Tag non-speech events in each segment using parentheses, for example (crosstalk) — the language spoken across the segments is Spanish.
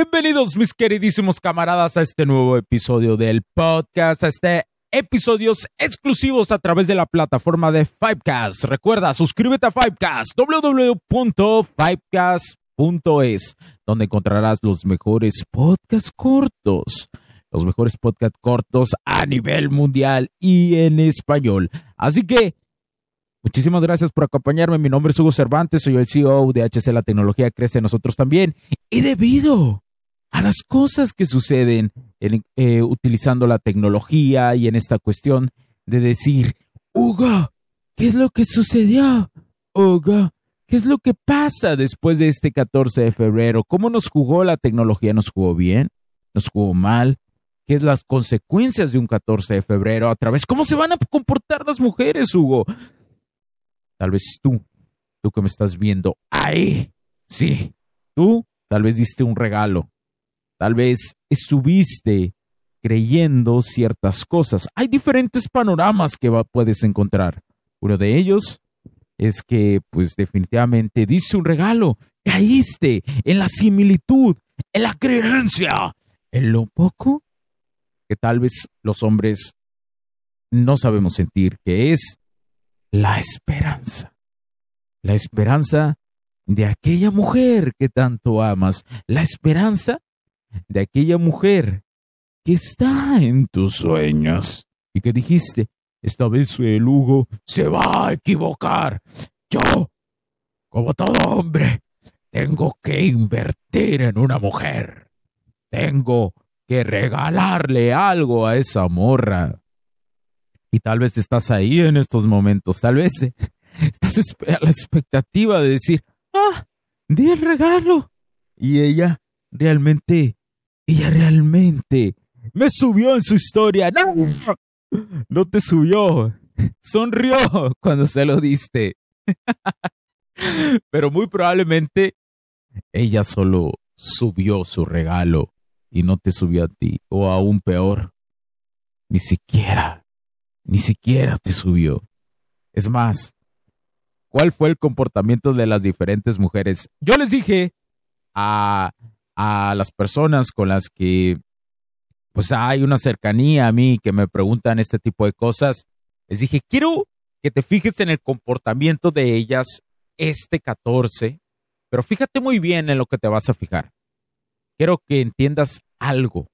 Bienvenidos mis queridísimos camaradas a este nuevo episodio del podcast, a este episodios exclusivos a través de la plataforma de Fivecast. Recuerda, suscríbete a Fivecast, www.fivecast.es, donde encontrarás los mejores podcasts cortos, los mejores podcasts cortos a nivel mundial y en español. Así que Muchísimas gracias por acompañarme. Mi nombre es Hugo Cervantes, soy el CEO de HC La Tecnología Crece nosotros también. Y debido a las cosas que suceden eh, utilizando la tecnología y en esta cuestión de decir, Hugo, ¿qué es lo que sucedió? Hugo, ¿qué es lo que pasa después de este 14 de febrero? ¿Cómo nos jugó la tecnología? ¿Nos jugó bien? ¿Nos jugó mal? ¿Qué es las consecuencias de un 14 de febrero a través? ¿Cómo se van a comportar las mujeres, Hugo? Tal vez tú, tú que me estás viendo ahí, sí, tú tal vez diste un regalo, tal vez estuviste creyendo ciertas cosas. Hay diferentes panoramas que puedes encontrar. Uno de ellos es que, pues definitivamente diste un regalo, caíste en la similitud, en la creencia, en lo poco que tal vez los hombres no sabemos sentir, que es la esperanza. La esperanza de aquella mujer que tanto amas. La esperanza de aquella mujer que está en tus sueños. Y que dijiste, esta vez el Hugo se va a equivocar. Yo, como todo hombre, tengo que invertir en una mujer. Tengo que regalarle algo a esa morra. Y tal vez estás ahí en estos momentos, tal vez eh, estás a la expectativa de decir, ah, di el regalo. Y ella realmente, ella realmente me subió en su historia. No, no te subió. Sonrió cuando se lo diste. (laughs) Pero muy probablemente ella solo subió su regalo y no te subió a ti. O aún peor, ni siquiera ni siquiera te subió. Es más, ¿cuál fue el comportamiento de las diferentes mujeres? Yo les dije a, a las personas con las que pues hay una cercanía a mí que me preguntan este tipo de cosas, les dije, quiero que te fijes en el comportamiento de ellas este 14, pero fíjate muy bien en lo que te vas a fijar. Quiero que entiendas algo.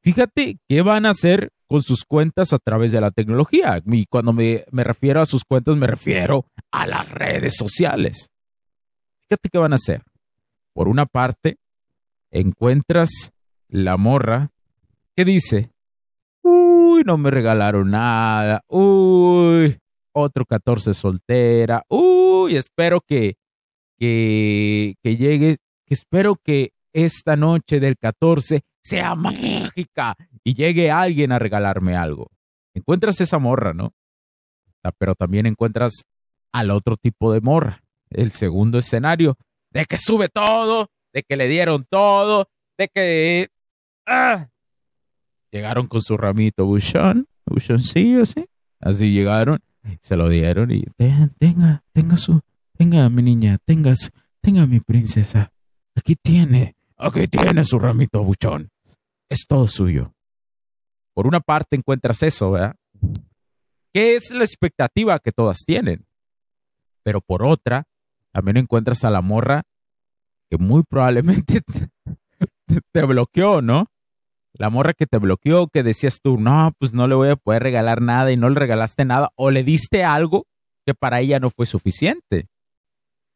Fíjate qué van a hacer con sus cuentas a través de la tecnología. Y cuando me, refiero a sus cuentas, me refiero a las redes sociales. Fíjate qué van a hacer. Por una parte, encuentras la morra que dice, uy, no me regalaron nada, uy, otro 14 soltera, uy, espero que, que, que llegue, espero que esta noche del 14 sea mágica y llegue alguien a regalarme algo. Encuentras esa morra, ¿no? Ah, pero también encuentras al otro tipo de morra. El segundo escenario, de que sube todo, de que le dieron todo, de que... ¡ah! Llegaron con su ramito buchón, buchoncillo, ¿sí? Así llegaron, se lo dieron y tenga, tenga su, tenga mi niña, tenga, tenga mi princesa. Aquí tiene aquí tiene su ramito buchón. Es todo suyo. Por una parte encuentras eso, ¿verdad? Que es la expectativa que todas tienen. Pero por otra, también encuentras a la morra que muy probablemente (laughs) te, bloqueó, ¿no? La morra que te bloqueó, que decías tú, no, pues no le voy a poder regalar nada y no le regalaste nada, o le diste algo que para ella no fue suficiente.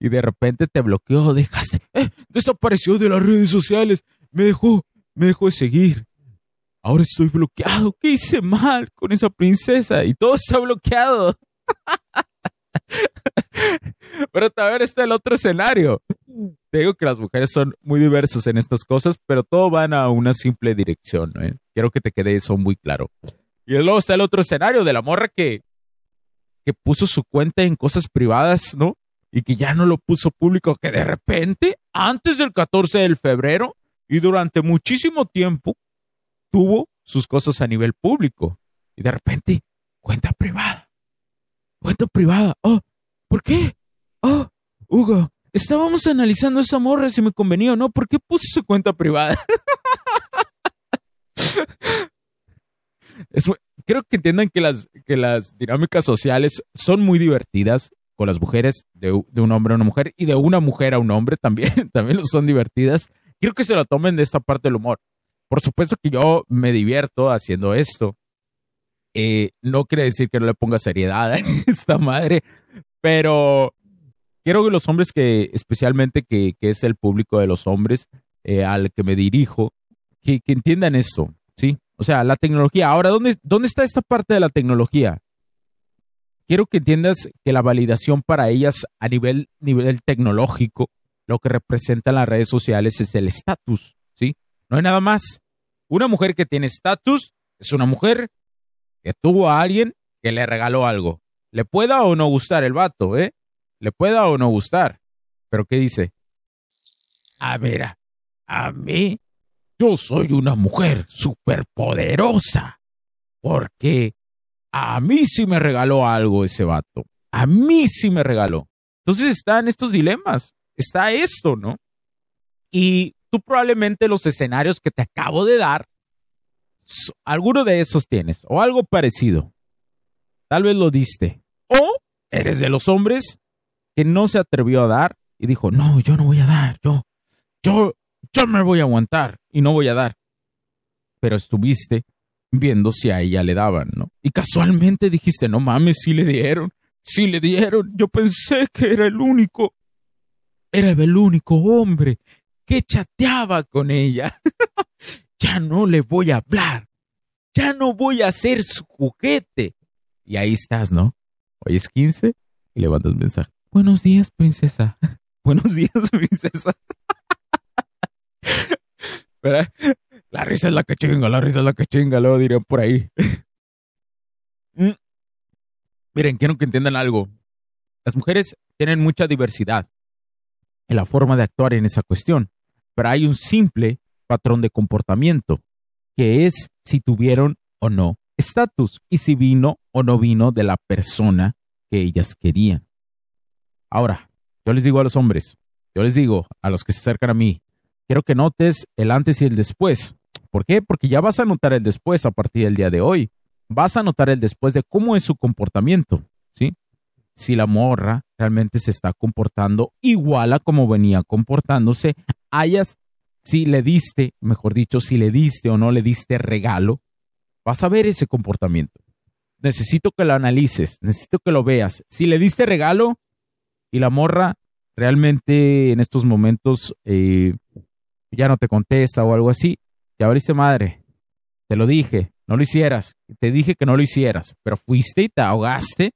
Y de repente te bloqueó, dejaste, eh, desapareció de las redes sociales, me dejó, me dejó de seguir. Ahora estoy bloqueado, ¿qué hice mal con esa princesa? Y todo está bloqueado. (laughs) Pero también está el otro escenario. Te digo que las mujeres son muy diversas en estas cosas, pero todo van a una simple dirección. ¿no? Quiero que te quede eso muy claro. Y luego está el otro escenario de la morra que, que puso su cuenta en cosas privadas, ¿no? Y que ya no lo puso público, que de repente, antes del 14 de febrero y durante muchísimo tiempo, tuvo sus cosas a nivel público. Y de repente, cuenta privada. Cuenta privada. Oh, ¿por qué? Oh, Hugo, estábamos analizando esa morra si me convenía o no. ¿Por qué puse su cuenta privada? creo que entiendan que las, dinámicas sociales son muy divertidas con las mujeres, de, un hombre a una mujer y de una mujer a un hombre también, (laughs) también son divertidas. Quiero que se lo tomen de esta parte del humor. Por supuesto que yo me divierto haciendo esto. Eh, no quiere decir que no le ponga seriedad a (laughs) esta madre, pero quiero que los hombres que, especialmente que, es el público de los hombres eh, al que me dirijo, que, entiendan esto, ¿sí? O sea, la tecnología. Ahora, ¿dónde, ¿dónde está esta parte de la tecnología? Quiero que entiendas que la validación para ellas a nivel, nivel tecnológico, lo que representan las redes sociales es el estatus, ¿sí? No hay nada más. Una mujer que tiene estatus es una mujer que tuvo a alguien que le regaló algo. Le pueda o no gustar el vato, ¿eh? Le pueda o no gustar. Pero ¿qué dice? A ver, a mí, yo soy una mujer superpoderosa. Porque a mí sí me regaló algo ese vato. A mí sí me regaló. Entonces están estos dilemas. Está esto, ¿no? Y tú probablemente los escenarios que te acabo de dar, alguno de esos tienes, o algo parecido. Tal vez lo diste. O eres de los hombres que no se atrevió a dar y dijo, no, yo no voy a dar, yo, yo, yo me voy a aguantar y no voy a dar. Pero estuviste viendo si a ella le daban, ¿no? Y casualmente dijiste, no mames, sí le dieron, sí le dieron, yo pensé que era el único, era el único hombre que chateaba con ella. (laughs) ya no le voy a hablar, ya no voy a ser su juguete. Y ahí estás, ¿no? Hoy es 15 y le mandas mensaje. Buenos días, princesa. (laughs) Buenos días, princesa. La risa es la que chinga, la risa es la que chinga, luego dirían por ahí. Mm. Miren, quiero que entiendan algo. Las mujeres tienen mucha diversidad en la forma de actuar en esa cuestión, pero hay un simple patrón de comportamiento, que es si tuvieron o no estatus y si vino o no vino de la persona que ellas querían. Ahora, yo les digo a los hombres, yo les digo a los que se acercan a mí, quiero que notes el antes y el después. ¿Por qué? Porque ya vas a notar el después a partir del día de hoy. Vas a notar el después de cómo es su comportamiento, ¿sí? Si la morra realmente se está comportando igual a como venía comportándose, hayas, si le diste, mejor dicho, si le diste o no le diste regalo, vas a ver ese comportamiento. Necesito que lo analices, necesito que lo veas. Si le diste regalo, y la morra realmente en estos momentos eh, ya no te contesta o algo así, ya abriste madre, te lo dije, no lo hicieras, te dije que no lo hicieras, pero fuiste y te ahogaste,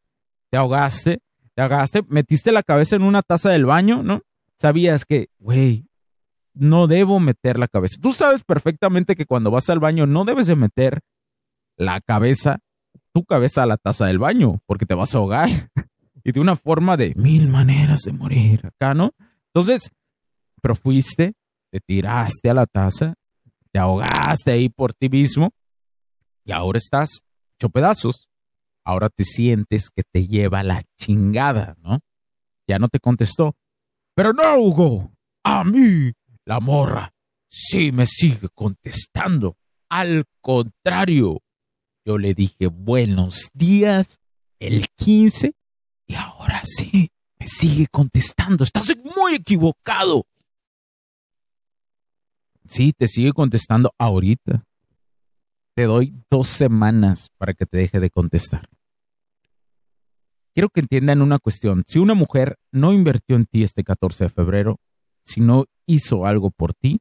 te ahogaste, te ahogaste, metiste la cabeza en una taza del baño, ¿no? Sabías que, güey, no debo meter la cabeza. Tú sabes perfectamente que cuando vas al baño no debes de meter la cabeza, tu cabeza a la taza del baño, porque te vas a ahogar y de una forma de mil maneras de morir acá, ¿no? Entonces, pero fuiste, te tiraste a la taza, te ahogaste ahí por ti mismo y ahora estás hecho pedazos. Ahora te sientes que te lleva la chingada, ¿no? Ya no te contestó. Pero no, Hugo, a mí, la morra, sí me sigue contestando. Al contrario, yo le dije buenos días el 15 y ahora sí, me sigue contestando. Estás muy equivocado. Sí, te sigue contestando ahorita. Te doy dos semanas para que te deje de contestar. Quiero que entiendan una cuestión. Si una mujer no invirtió en ti este 14 de febrero, si no hizo algo por ti,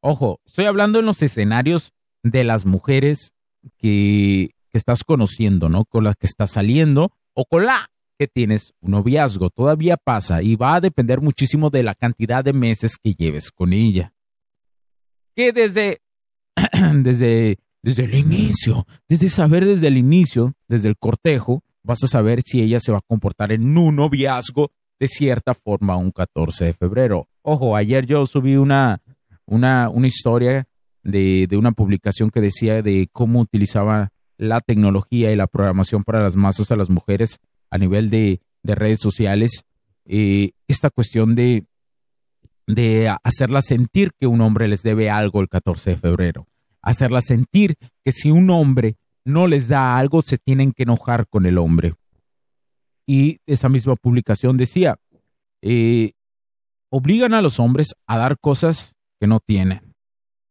ojo, estoy hablando en los escenarios de las mujeres que, que estás conociendo, ¿no? Con las que estás saliendo o con la que tienes un noviazgo. Todavía pasa y va a depender muchísimo de la cantidad de meses que lleves con ella. Que desde, (clears throat) desde, desde el inicio, desde saber desde el inicio, desde el cortejo, vas a saber si ella se va a comportar en un noviazgo de cierta forma un 14 de febrero. Ojo, ayer yo subí una, una, una historia de, de una publicación que decía de cómo utilizaba la tecnología y la programación para las masas a las mujeres a nivel de, de redes sociales, eh, esta cuestión de, de hacerla sentir que un hombre les debe algo el 14 de febrero, hacerla sentir que si un hombre no les da algo, se tienen que enojar con el hombre. Y esa misma publicación decía, eh, obligan a los hombres a dar cosas que no tienen.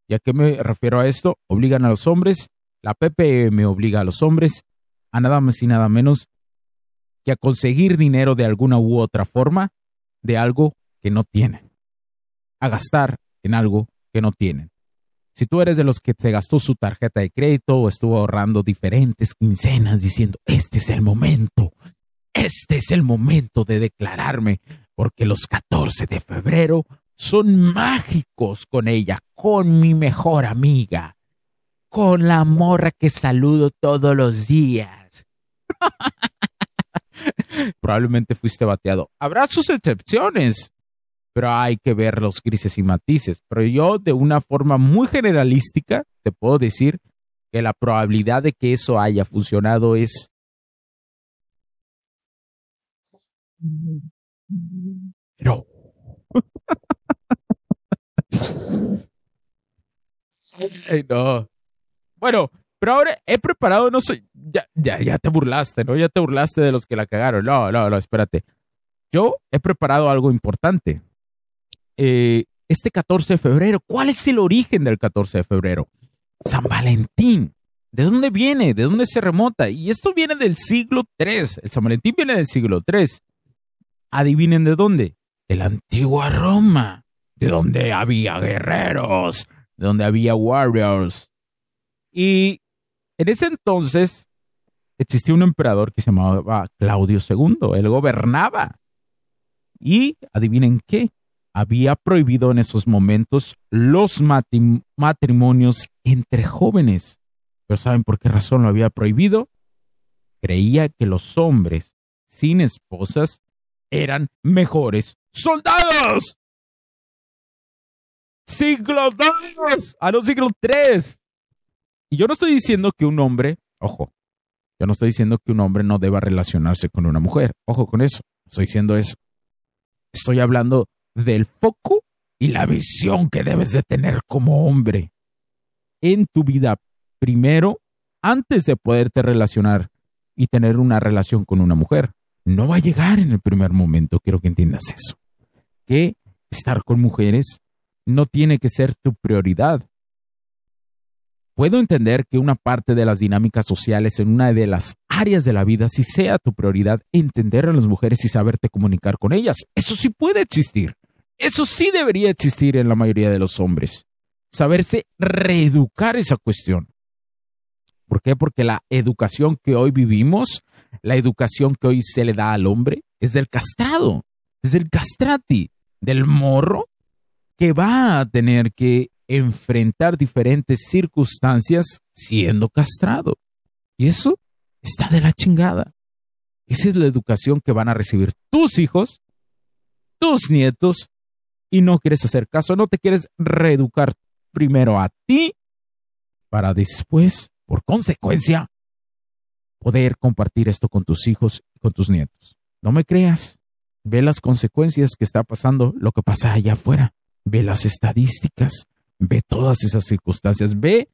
¿Y a qué me refiero a esto? Obligan a los hombres, la PPM obliga a los hombres a nada más y nada menos que a conseguir dinero de alguna u otra forma de algo que no tienen, a gastar en algo que no tienen. Si tú eres de los que se gastó su tarjeta de crédito o estuvo ahorrando diferentes quincenas diciendo, este es el momento, este es el momento de declararme, porque los 14 de febrero son mágicos con ella, con mi mejor amiga, con la morra que saludo todos los días. (laughs) (laughs) probablemente fuiste bateado. Habrá sus excepciones, pero hay que ver los grises y matices. Pero yo, de una forma muy generalística, te puedo decir que la probabilidad de que eso haya funcionado es... No. (laughs) no. Bueno, pero ahora he preparado, no soy, ya, ya, ya te burlaste, ¿no? Ya te burlaste de los que la cagaron. No, no, no, espérate. Yo he preparado algo importante. Eh, este 14 de febrero, ¿cuál es el origen del 14 de febrero? San Valentín. ¿De dónde viene? ¿De dónde se remota? Y esto viene del siglo III. El San Valentín viene del siglo III. Adivinen de dónde. De la antigua Roma. De donde había guerreros. De donde había warriors. Y en ese entonces existía un emperador que se llamaba Claudio II. Él gobernaba. Y adivinen qué, había prohibido en esos momentos los matrimonios entre jóvenes. Pero ¿saben por qué razón lo había prohibido? Creía que los hombres sin esposas eran mejores soldados. Siglo II, a los siglo III. Y yo no estoy diciendo que un hombre, ojo, yo no estoy diciendo que un hombre no deba relacionarse con una mujer. Ojo con eso. Estoy diciendo eso. Estoy hablando del foco y la visión que debes de tener como hombre en tu vida primero antes de poderte relacionar y tener una relación con una mujer. No va a llegar en el primer momento, quiero que entiendas eso. Que estar con mujeres no tiene que ser tu prioridad. Puedo entender que una parte de las dinámicas sociales en una de las áreas de la vida sí sea tu prioridad entender a las mujeres y saberte comunicar con ellas. Eso sí puede existir. Eso sí debería existir en la mayoría de los hombres. Saberse reeducar esa cuestión. ¿Por qué? Porque la educación que hoy vivimos, la educación que hoy se le da al hombre, es del castrado, es del castrati, del morro que va a tener que enfrentar diferentes circunstancias siendo castrado. Y eso está de la chingada. Esa es la educación que van a recibir tus hijos, tus nietos, y no quieres hacer caso, no te quieres reeducar primero a ti para después, por consecuencia, poder compartir esto con tus hijos y con tus nietos. No me creas. Ve las consecuencias que está pasando, lo que pasa allá afuera. Ve las estadísticas ve todas esas circunstancias, ve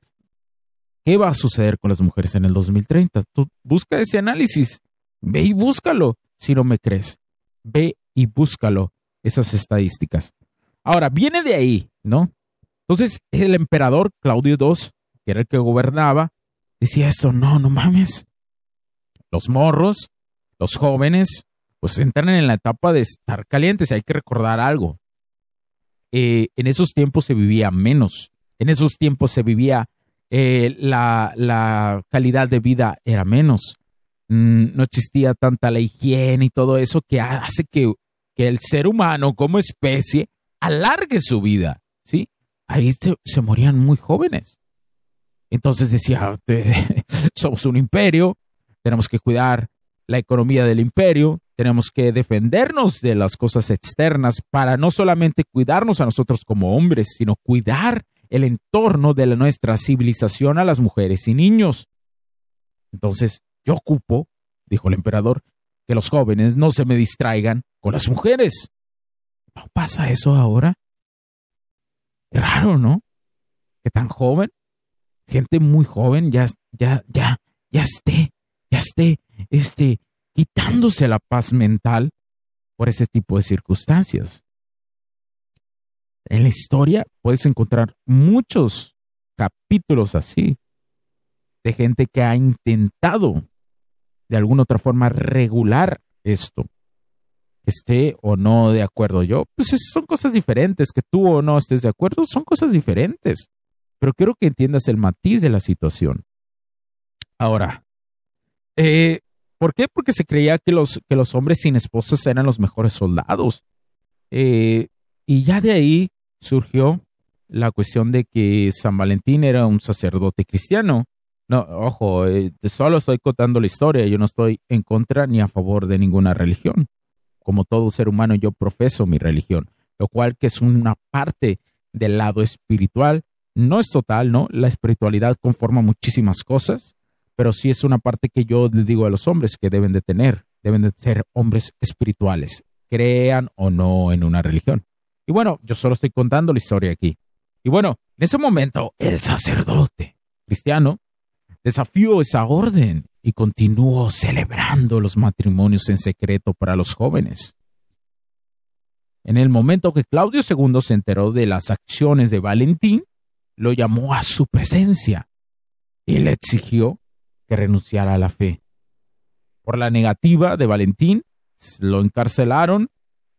qué va a suceder con las mujeres en el 2030. Tú busca ese análisis, ve y búscalo si no me crees. Ve y búscalo, esas estadísticas. Ahora, viene de ahí, ¿no? Entonces, el emperador Claudio II, que era el que gobernaba, decía esto, no, no mames. Los morros, los jóvenes, pues entran en la etapa de estar calientes y hay que recordar algo. Eh, en esos tiempos se vivía menos, en esos tiempos se vivía, eh, la, calidad de vida era menos, mm, no existía tanta la higiene y todo eso que hace que, el ser humano como especie alargue su vida, ¿sí? Ahí se, se morían muy jóvenes. Entonces decía, (laughs) somos un imperio, tenemos que cuidar la economía del imperio, tenemos que defendernos de las cosas externas para no solamente cuidarnos a nosotros como hombres, sino cuidar el entorno de nuestra civilización a las mujeres y niños. Entonces, yo ocupo, dijo el emperador, que los jóvenes no se me distraigan con las mujeres. ¿No pasa eso ahora? Raro, ¿no? Que tan joven, gente muy joven, ya, ya, ya, ya esté, ya esté, este, quitándose la paz mental por ese tipo de circunstancias. En la historia puedes encontrar muchos capítulos así de gente que ha intentado de alguna otra forma regular esto. Esté o no de acuerdo yo, pues son cosas diferentes. Que tú o no estés de acuerdo son cosas diferentes. Pero quiero que entiendas el matiz de la situación. Ahora, eh, ¿Por qué? Porque se creía que los, que los hombres sin esposas eran los mejores soldados. Eh, y ya de ahí surgió la cuestión de que San Valentín era un sacerdote cristiano. No, ojo, eh, solo estoy contando la historia, yo no estoy en contra ni a favor de ninguna religión. Como todo ser humano, yo profeso mi religión, lo cual que es una parte del lado espiritual. No es total, ¿no? La espiritualidad conforma muchísimas cosas, pero sí es una parte que yo les digo a los hombres que deben de tener, deben de ser hombres espirituales, crean o no en una religión. Y bueno, yo solo estoy contando la historia aquí. Y bueno, en ese momento el sacerdote cristiano desafió esa orden y continuó celebrando los matrimonios en secreto para los jóvenes. En el momento que Claudio II se enteró de las acciones de Valentín, lo llamó a su presencia y le exigió que renunciara a la fe. Por la negativa de Valentín, lo encarcelaron,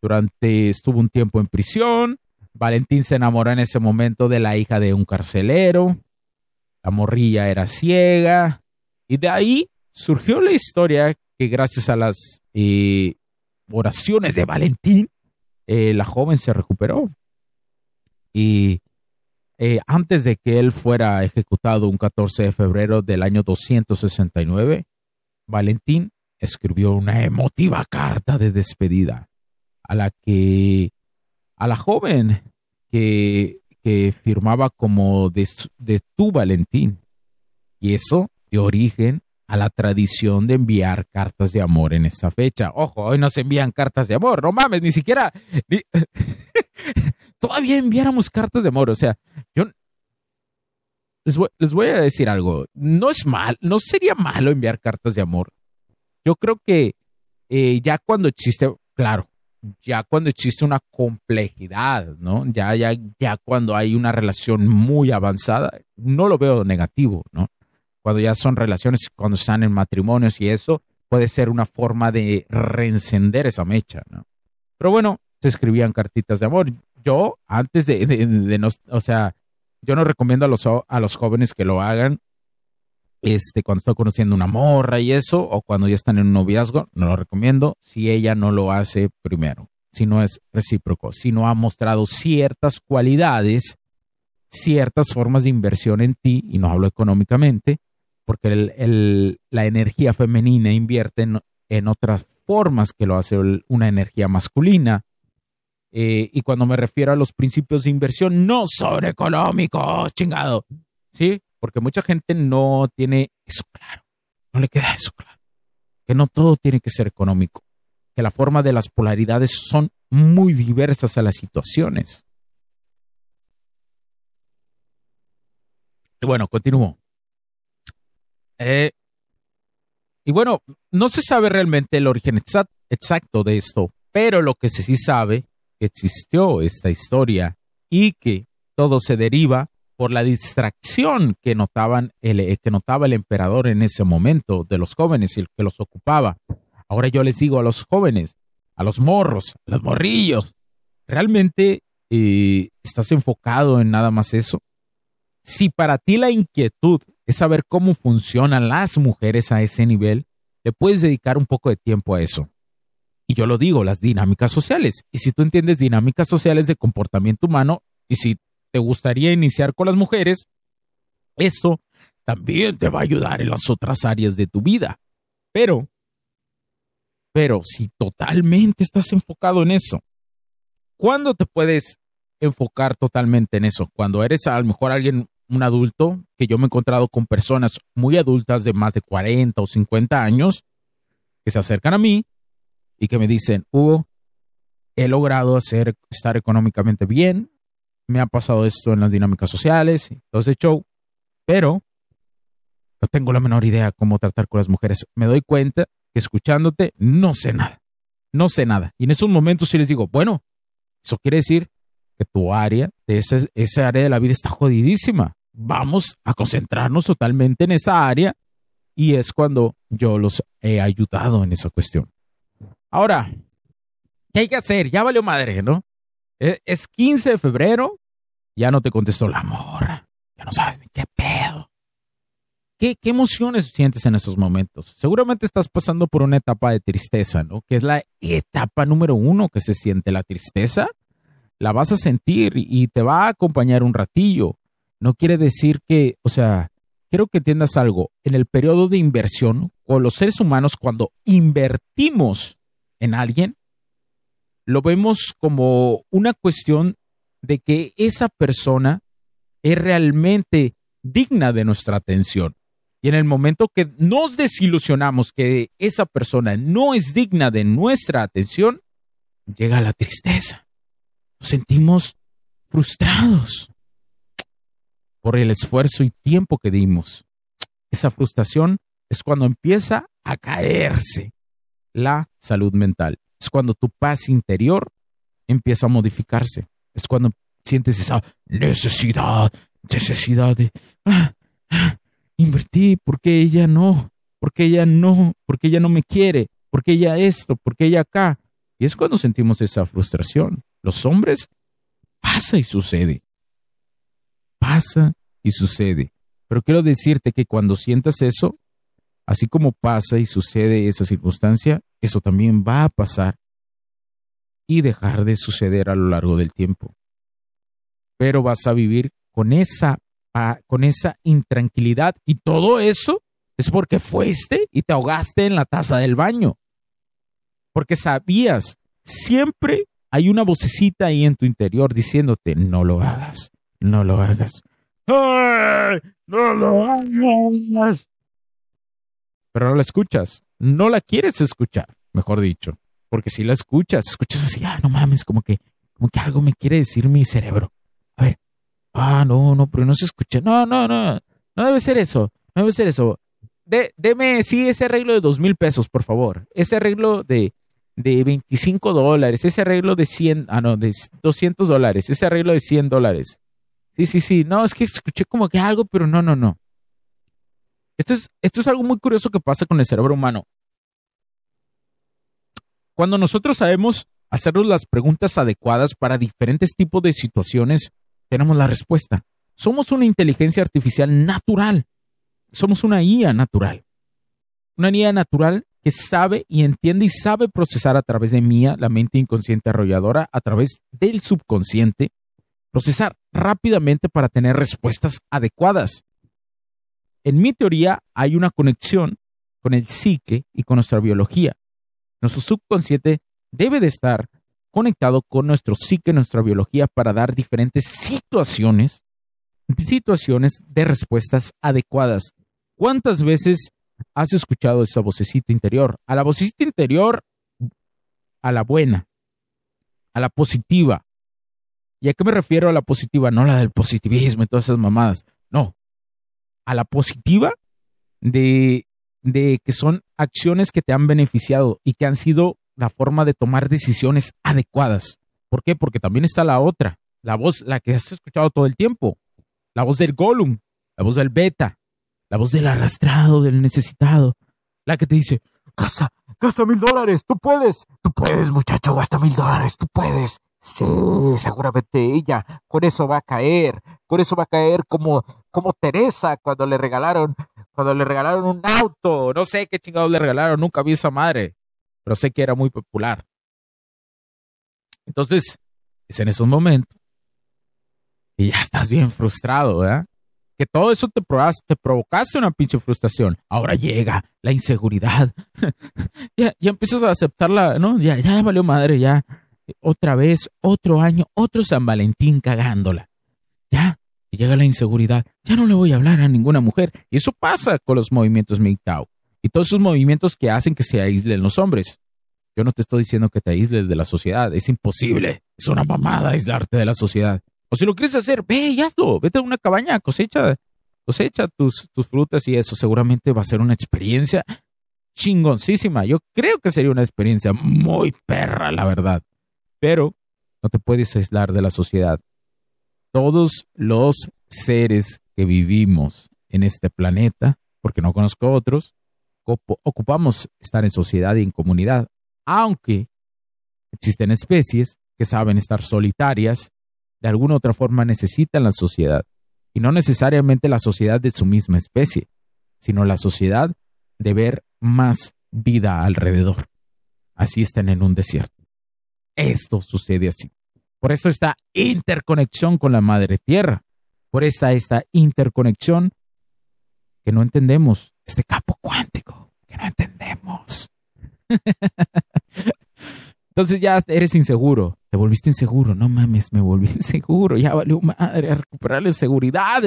durante estuvo un tiempo en prisión, Valentín se enamoró en ese momento de la hija de un carcelero, la morrilla era ciega, y de ahí surgió la historia que gracias a las eh, oraciones de Valentín, eh, la joven se recuperó. Y eh, antes de que él fuera ejecutado un 14 de febrero del año 269, Valentín escribió una emotiva carta de despedida a la que a la joven que, que firmaba como de, tu Valentín. Y eso dio origen a la tradición de enviar cartas de amor en esta fecha. Ojo, hoy no se envían cartas de amor, no mames, ni siquiera... (laughs) todavía enviáramos cartas de amor. O sea, yo les voy, a decir algo. No es mal, no sería malo enviar cartas de amor. Yo creo que eh, ya cuando existe, claro, ya cuando existe una complejidad, ¿no? Ya, ya, ya cuando hay una relación muy avanzada, no lo veo negativo, ¿no? Cuando ya son relaciones, cuando están en matrimonios y eso, puede ser una forma de reencender esa mecha, ¿no? Pero bueno, se escribían cartitas de amor yo, antes de, no, o sea, yo no recomiendo a los, a los jóvenes que lo hagan este, cuando estoy conociendo una morra y eso, o cuando ya están en un noviazgo, no lo recomiendo si ella no lo hace primero, si no es recíproco, si no ha mostrado ciertas cualidades, ciertas formas de inversión en ti, y no hablo económicamente, porque la energía femenina invierte en, otras formas que lo hace una energía masculina. Eh, y cuando me refiero a los principios de inversión, no son económicos, chingado. ¿Sí? Porque mucha gente no tiene eso claro. No le queda eso claro. Que no todo tiene que ser económico. Que la forma de las polaridades son muy diversas a las situaciones. Y bueno, continúo. Eh, y bueno, no se sabe realmente el origen exacto de esto, pero lo que sí sabe existió esta historia y que todo se deriva por la distracción que notaban el, eh, que notaba el emperador en ese momento de los jóvenes y el que los ocupaba. Ahora yo les digo a los jóvenes, a los morros, a los morrillos, ¿realmente eh, estás enfocado en nada más eso? Si para ti la inquietud es saber cómo funcionan las mujeres a ese nivel, le puedes dedicar un poco de tiempo a eso. Y yo lo digo, las dinámicas sociales. Y si tú entiendes dinámicas sociales de comportamiento humano, y si te gustaría iniciar con las mujeres, esto también te va a ayudar en las otras áreas de tu vida. Pero, pero si totalmente estás enfocado en eso, ¿cuándo te puedes enfocar totalmente en eso? Cuando eres a lo mejor alguien, un adulto, que yo me he encontrado con personas muy adultas de más de 40 o 50 años, que se acercan a mí y que me dicen, Hugo, he logrado hacer, estar económicamente bien, me ha pasado esto en las dinámicas sociales, entonces show, pero no tengo la menor idea cómo tratar con las mujeres. Me doy cuenta que escuchándote no sé nada, no sé nada. Y en esos momentos sí les digo, bueno, eso quiere decir que tu área, de ese, esa área de la vida está jodidísima. Vamos a concentrarnos totalmente en esa área y es cuando yo los he ayudado en esa cuestión. Ahora, ¿qué hay que hacer? Ya valió madre, ¿no? E, es 15 de febrero, ya no te contestó la morra, ya no sabes ni qué pedo. ¿Qué, ¿Qué emociones sientes en esos momentos? Seguramente estás pasando por una etapa de tristeza, ¿no? Que es la etapa número uno que se siente la tristeza. La vas a sentir y te va a acompañar un ratillo. No quiere decir que, o sea, quiero que entiendas algo. En el periodo de inversión, con los seres humanos, cuando invertimos en alguien, lo vemos como una cuestión de que esa persona es realmente digna de nuestra atención. Y en el momento que nos desilusionamos que esa persona no es digna de nuestra atención, llega la tristeza. Nos sentimos frustrados por el esfuerzo y tiempo que dimos. Esa frustración es cuando empieza a caerse la salud mental. Es cuando tu paz interior empieza a modificarse. Es cuando sientes esa necesidad, necesidad de ah, ah, porque ella no, porque ella no, porque ella no me quiere, porque ella esto, porque ella acá. Y es cuando sentimos esa frustración. Los hombres pasa y sucede. Pasa y sucede. Pero quiero decirte que cuando sientas eso, Así como pasa y sucede esa circunstancia, eso también va a pasar y dejar de suceder a lo largo del tiempo. Pero vas a vivir con esa, con esa intranquilidad y todo eso es porque fuiste y te ahogaste en la taza del baño. Porque sabías, siempre hay una vocecita ahí en tu interior diciéndote, no lo hagas, no lo hagas. No lo hagas pero no la escuchas. No la quieres escuchar, mejor dicho. Porque si la escuchas, escuchas así, ah, no mames, como que, como que algo me quiere decir mi cerebro. A ver, ah, no, no, pero no se escucha. No, no, no, no debe ser eso, no debe ser eso. De, deme, sí, ese arreglo de dos mil pesos, por favor. Ese arreglo de, de 25 dólares, ese arreglo de 100, ah, no, de 200 dólares, ese arreglo de 100 dólares. Sí, sí, sí, no, es que escuché como que algo, pero no, no, no. Esto es, esto es algo muy curioso que pasa con el cerebro humano. Cuando nosotros sabemos hacernos las preguntas adecuadas para diferentes tipos de situaciones, tenemos la respuesta. Somos una inteligencia artificial natural. Somos una IA natural. Una IA natural que sabe y entiende y sabe procesar a través de mía, la mente inconsciente arrolladora, a través del subconsciente, procesar rápidamente para tener respuestas adecuadas. En mi teoría hay una conexión con el psique y con nuestra biología. Nuestro subconsciente debe de estar conectado con nuestro psique, nuestra biología, para dar diferentes situaciones, situaciones de respuestas adecuadas. ¿Cuántas veces has escuchado esa vocecita interior? A la vocecita interior, a la buena, a la positiva. ¿Y a qué me refiero a la positiva? No la del positivismo y todas esas mamadas. No, a la positiva de, de que son acciones que te han beneficiado y que han sido la forma de tomar decisiones adecuadas. ¿Por qué? Porque también está la otra, la voz, la que has escuchado todo el tiempo, la voz del Gollum, la voz del Beta, la voz del arrastrado, del necesitado, la que te dice, gasta, gasta mil dólares, tú puedes, tú puedes muchacho, gasta mil dólares, tú puedes. Sí, seguramente ella con eso va a caer, con eso va a caer como, como Teresa cuando le regalaron, cuando le regalaron un auto, no sé qué chingados le regalaron, nunca vi esa madre, pero sé que era muy popular. Entonces, es en esos momentos y ya estás bien frustrado, ¿verdad? Que todo eso te, te provocaste una pinche frustración. Ahora llega la inseguridad. (laughs) ya, ya empiezas a aceptarla, ¿no? Ya, ya valió madre, ya. Otra vez, otro año, otro San Valentín cagándola. Ya, y llega la inseguridad. Ya no le voy a hablar a ninguna mujer. Y eso pasa con los movimientos MGTOW. Y todos esos movimientos que hacen que se aíslen los hombres. Yo no te estoy diciendo que te aísles de la sociedad. Es imposible. Es una mamada aislarte de la sociedad. O si lo quieres hacer, ve y hazlo. Vete a una cabaña, cosecha, cosecha tus, tus frutas y eso seguramente va a ser una experiencia chingoncísima. Yo creo que sería una experiencia muy perra, la verdad. Pero no te puedes aislar de la sociedad. Todos los seres que vivimos en este planeta, porque no conozco otros, ocupamos estar en sociedad y en comunidad, aunque existen especies que saben estar solitarias de alguna otra forma necesitan la sociedad, y no necesariamente la sociedad de su misma especie, sino la sociedad de ver más vida alrededor. Así están en un desierto. Esto sucede así. Por esto esta interconexión con la madre tierra, por esta, esta interconexión que no entendemos, este campo cuántico que no entendemos. (laughs) Entonces ya eres inseguro, te volviste inseguro, no mames, me volví (laughs) inseguro, ya valió madre a recuperar la seguridad.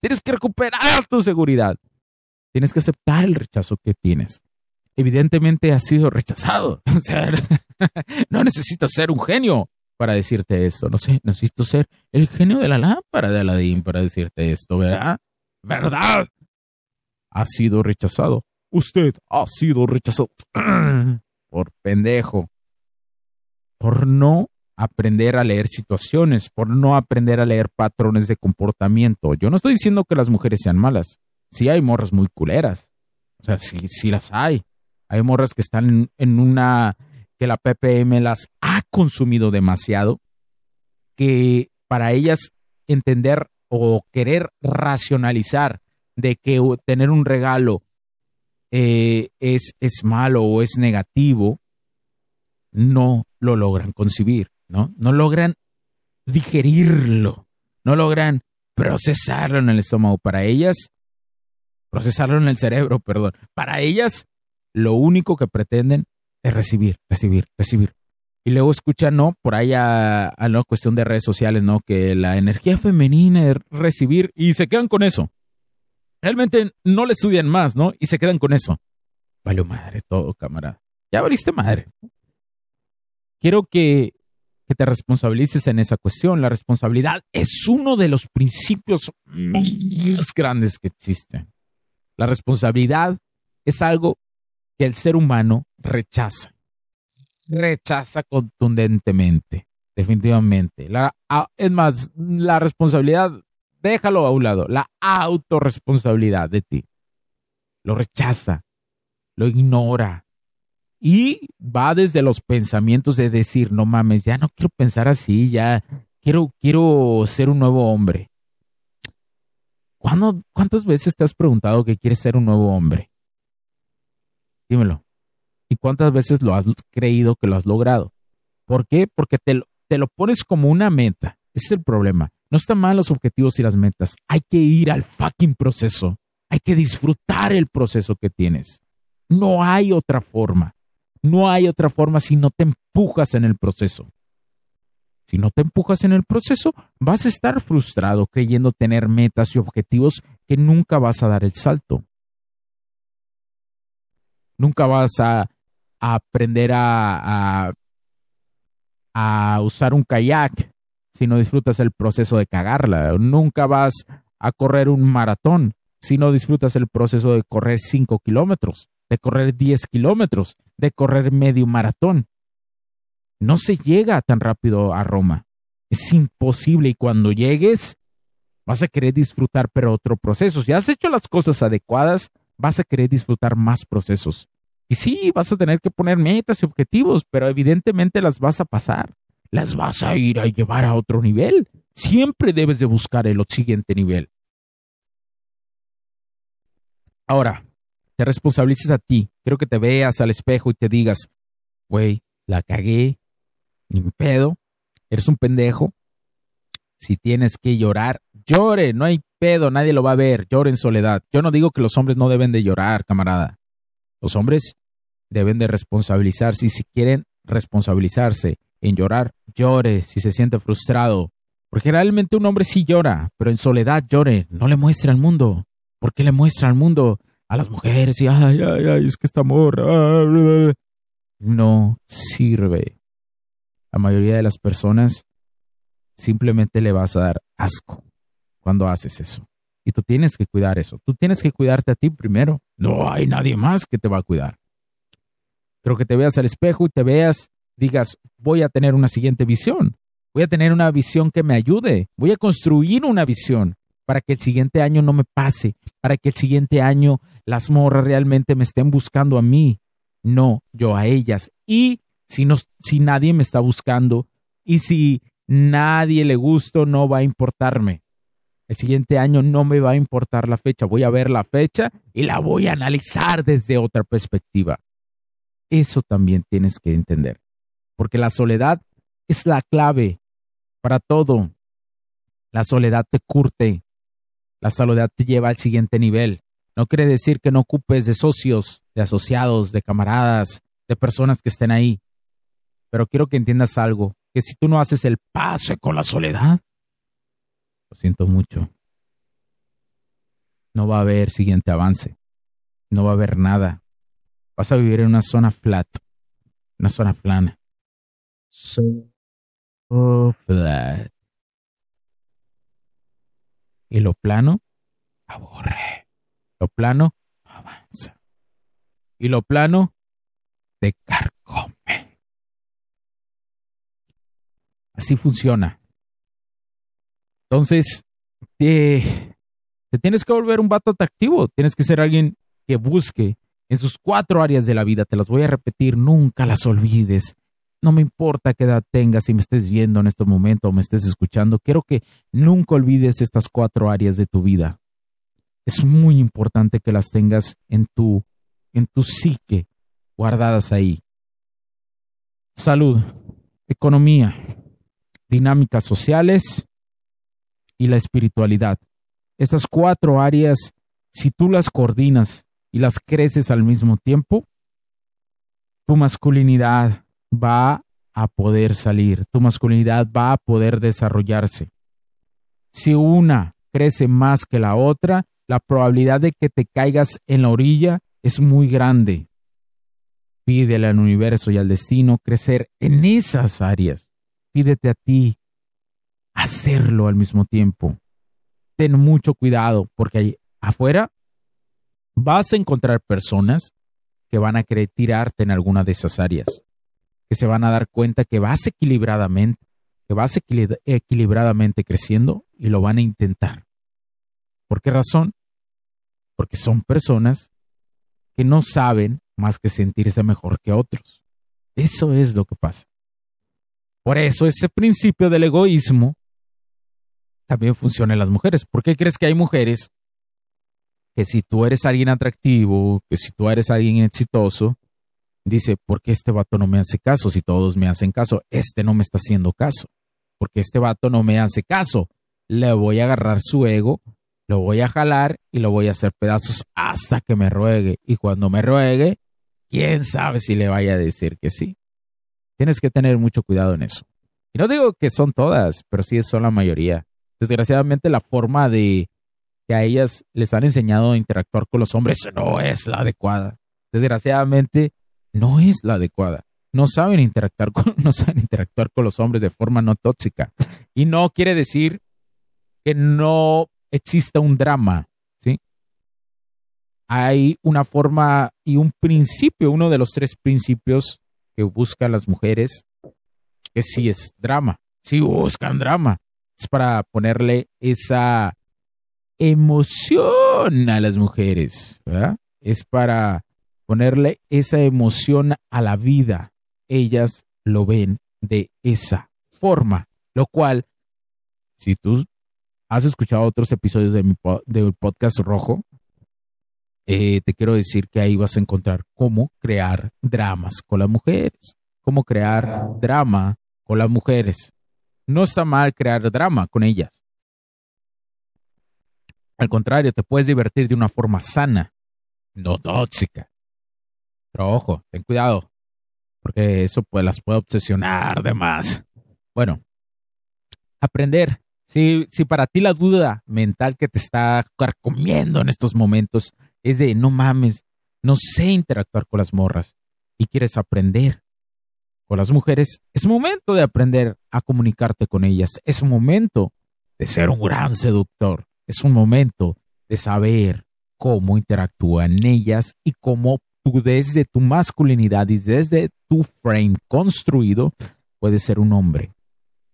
Tienes que recuperar tu seguridad. Tienes que aceptar el rechazo que tienes. Evidentemente has sido rechazado. (laughs) O sea, (laughs) no necesito ser un genio para decirte esto. No sé, necesito ser el genio de la lámpara de Aladín para decirte esto, ¿verdad? ¿Verdad? Ha sido rechazado. Usted ha sido rechazado. (clears throat) Por pendejo por no aprender a leer situaciones, por no aprender a leer patrones de comportamiento. Yo no estoy diciendo que las mujeres sean malas. Sí hay morras muy culeras. O sea, sí, sí las hay. Hay morras que están en, una que la PPM las ha consumido demasiado, que para ellas entender o querer racionalizar de que tener un regalo eh, es, es malo o es negativo, no lo logran concebir, ¿no? No logran digerirlo, no logran procesarlo en el estómago. Para ellas, procesarlo en el cerebro, perdón. Para ellas, lo único que pretenden es recibir, recibir, recibir. Y luego escuchan, ¿no? Por ahí a, la cuestión de redes sociales, ¿no? Que la energía femenina es recibir y se quedan con eso. Realmente no le estudian más, ¿no? Y se quedan con eso. Vale madre todo, camarada. Ya valiste madre quiero que, te responsabilices en esa cuestión. La responsabilidad es uno de los principios más grandes que existen. La responsabilidad es algo que el ser humano rechaza. Rechaza contundentemente, definitivamente. La, es más, la responsabilidad, déjalo a un lado, la autorresponsabilidad de ti. Lo rechaza, lo ignora, y va desde los pensamientos de decir, no mames, ya no quiero pensar así, ya quiero, quiero ser un nuevo hombre. ¿Cuándo, ¿Cuántas veces te has preguntado que quieres ser un nuevo hombre? Dímelo. ¿Y cuántas veces lo has creído que lo has logrado? ¿Por qué? Porque te lo, pones como una meta. Ese es el problema. No están mal los objetivos y las metas. Hay que ir al fucking proceso. Hay que disfrutar el proceso que tienes. No hay otra forma. No hay otra forma si no te empujas en el proceso. Si no te empujas en el proceso, vas a estar frustrado creyendo tener metas y objetivos que nunca vas a dar el salto. Nunca vas a, aprender a, a usar un kayak si no disfrutas el proceso de cagarla. Nunca vas a correr un maratón si no disfrutas el proceso de correr 5 kilómetros, de correr 10 kilómetros, de correr medio maratón? No se llega tan rápido a Roma. Es imposible y cuando llegues vas a querer disfrutar pero otro proceso. Si has hecho las cosas adecuadas, vas a querer disfrutar más procesos. Y sí, vas a tener que poner metas y objetivos, pero evidentemente las vas a pasar. Las vas a ir a llevar a otro nivel. Siempre debes de buscar el siguiente nivel. Ahora, te responsabilices a ti. Quiero que te veas al espejo y te digas, güey, la cagué, ni pedo, eres un pendejo. Si tienes que llorar, llore, no hay pedo, nadie lo va a ver, llore en soledad. Yo no digo que los hombres no deben de llorar, camarada. Los hombres deben de responsabilizarse y si quieren responsabilizarse en llorar, llore si se siente frustrado. Porque realmente un hombre sí llora, pero en soledad llore, no le muestre al mundo. ¿Por qué le muestra al mundo a las mujeres y ay, ay, ay, es que está amor? No sirve. La mayoría de las personas simplemente le vas a dar asco cuando haces eso. Y tú tienes que cuidar eso. Tú tienes que cuidarte a ti primero. No hay nadie más que te va a cuidar. Creo que te veas al espejo y te veas, digas, voy a tener una siguiente visión. Voy a tener una visión que me ayude. Voy a construir una visión para que el siguiente año no me pase, para que el siguiente año las morras realmente me estén buscando a mí, no yo a ellas. Y si, no, si nadie me está buscando y si nadie le gusto, no va a importarme. El siguiente año no me va a importar la fecha. Voy a ver la fecha y la voy a analizar desde otra perspectiva. Eso también tienes que entender. Porque la soledad es la clave para todo. La soledad te curte. La soledad te lleva al siguiente nivel. No quiere decir que no ocupes de socios, de asociados, de camaradas, de personas que estén ahí. Pero quiero que entiendas algo, que si tú no haces el pase con la soledad, lo siento mucho. No va a haber siguiente avance. No va a haber nada. Vas a vivir en una zona flat, una zona plana. So flat. Y lo plano aburre. Lo plano avanza. Y lo plano te carcome. Así funciona. Entonces, te, tienes que volver un vato atractivo, tienes que ser alguien que busque en sus cuatro áreas de la vida, te las voy a repetir, nunca las olvides. No me importa qué edad tengas, si me estés viendo en este momento o me estés escuchando, quiero que nunca olvides estas cuatro áreas de tu vida. Es muy importante que las tengas en tu, en tu psique, guardadas ahí. Salud, economía, dinámicas sociales y la espiritualidad. Estas cuatro áreas, si tú las coordinas y las creces al mismo tiempo, tu masculinidad va a poder salir, tu masculinidad va a poder desarrollarse. Si una crece más que la otra, la probabilidad de que te caigas en la orilla es muy grande. Pídele al universo y al destino crecer en esas áreas. Pídete a ti hacerlo al mismo tiempo. Ten mucho cuidado porque ahí afuera vas a encontrar personas que van a querer tirarte en alguna de esas áreas, que se van a dar cuenta que vas equilibradamente, que vas equilibradamente creciendo y lo van a intentar. ¿Por qué razón? Porque son personas que no saben más que sentirse mejor que otros. Eso es lo que pasa. Por eso ese principio del egoísmo también funciona en las mujeres. ¿Por qué crees que hay mujeres que si tú eres alguien atractivo, que si tú eres alguien exitoso, dice, ¿por qué este vato no me hace caso? Si todos me hacen caso, este no me está haciendo caso. Porque este vato no me hace caso. Le voy a agarrar su ego, lo voy a jalar y lo voy a hacer pedazos hasta que me ruegue. Y cuando me ruegue, quién sabe si le vaya a decir que sí. Tienes que tener mucho cuidado en eso. Y no digo que son todas, pero sí son la mayoría desgraciadamente la forma de que a ellas les han enseñado a interactuar con los hombres no es la adecuada. Desgraciadamente no es la adecuada. No saben interactuar con, (laughs) no saben interactuar con los hombres de forma no tóxica. Y no quiere decir que no exista un drama, ¿sí? hay una forma y un principio, uno de los tres principios que buscan las mujeres, que sí es drama, sí buscan drama. Es para ponerle esa emoción a las mujeres, ¿verdad? Es para ponerle esa emoción a la vida. Ellas lo ven de esa forma, lo cual, si tú has escuchado otros episodios de mi del podcast rojo, eh, te quiero decir que ahí vas a encontrar cómo crear dramas con las mujeres, cómo crear drama con las mujeres. No está mal crear drama con ellas. Al contrario, te puedes divertir de una forma sana, no tóxica. Pero ojo, ten cuidado, porque eso pues, las puede obsesionar de más. Bueno, aprender. Si, si para ti la duda mental que te está carcomiendo en estos momentos es de no mames, no sé interactuar con las morras y quieres aprender con las mujeres, es momento de aprender a comunicarte con ellas. Es momento de ser un gran seductor. Es un momento de saber cómo interactúan ellas y cómo tú desde tu masculinidad y desde tu frame construido puedes ser un hombre.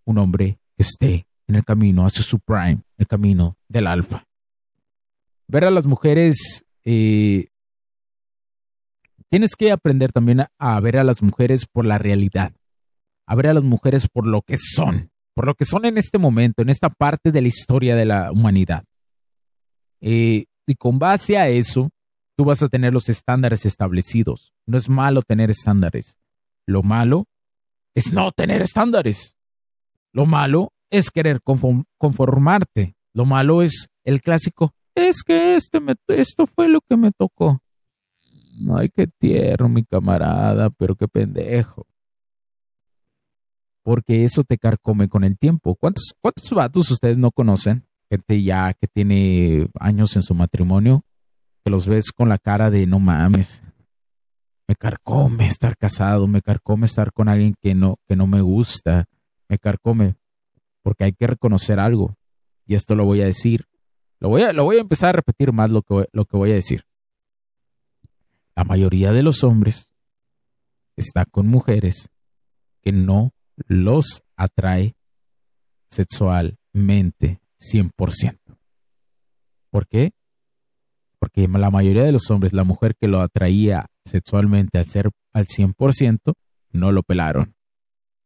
Un hombre que esté en el camino hacia su prime, el camino del alfa. Ver a las mujeres eh, tienes que aprender también a, ver a las mujeres por la realidad, a ver a las mujeres por lo que son, por lo que son en este momento, en esta parte de la historia de la humanidad. Eh, y con base a eso, tú vas a tener los estándares establecidos. No es malo tener estándares. Lo malo es no tener estándares. Lo malo es querer conformarte. Lo malo es el clásico, es que este esto fue lo que me tocó. Ay, qué tierno, mi camarada, pero qué pendejo. Porque eso te carcome con el tiempo. ¿Cuántos, cuántos vatos ustedes no conocen? Gente ya que tiene años en su matrimonio, que los ves con la cara de no mames. Me carcome estar casado, me carcome estar con alguien que no, que no me gusta, me carcome. Porque hay que reconocer algo. Y esto lo voy a decir. Lo voy a, lo voy a empezar a repetir más lo que, lo que voy a decir. La mayoría de los hombres está con mujeres que no los atrae sexualmente 100%. ¿Por qué? Porque la mayoría de los hombres, la mujer que lo atraía sexualmente al ser al 100%, no lo pelaron.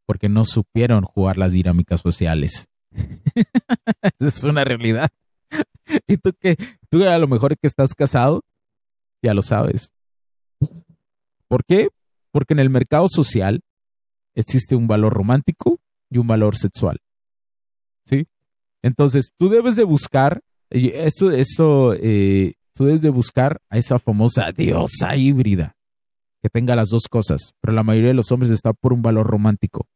Porque no supieron jugar las dinámicas sociales. (laughs) es una realidad. (laughs) y tú que, tú a lo mejor que estás casado, ya lo sabes. ¿Por qué? Porque en el mercado social existe un valor romántico y un valor sexual. ¿Sí? Entonces, tú debes de buscar, esto, esto, eh, tú debes de buscar a esa famosa diosa híbrida que tenga las dos cosas, pero la mayoría de los hombres está por un valor romántico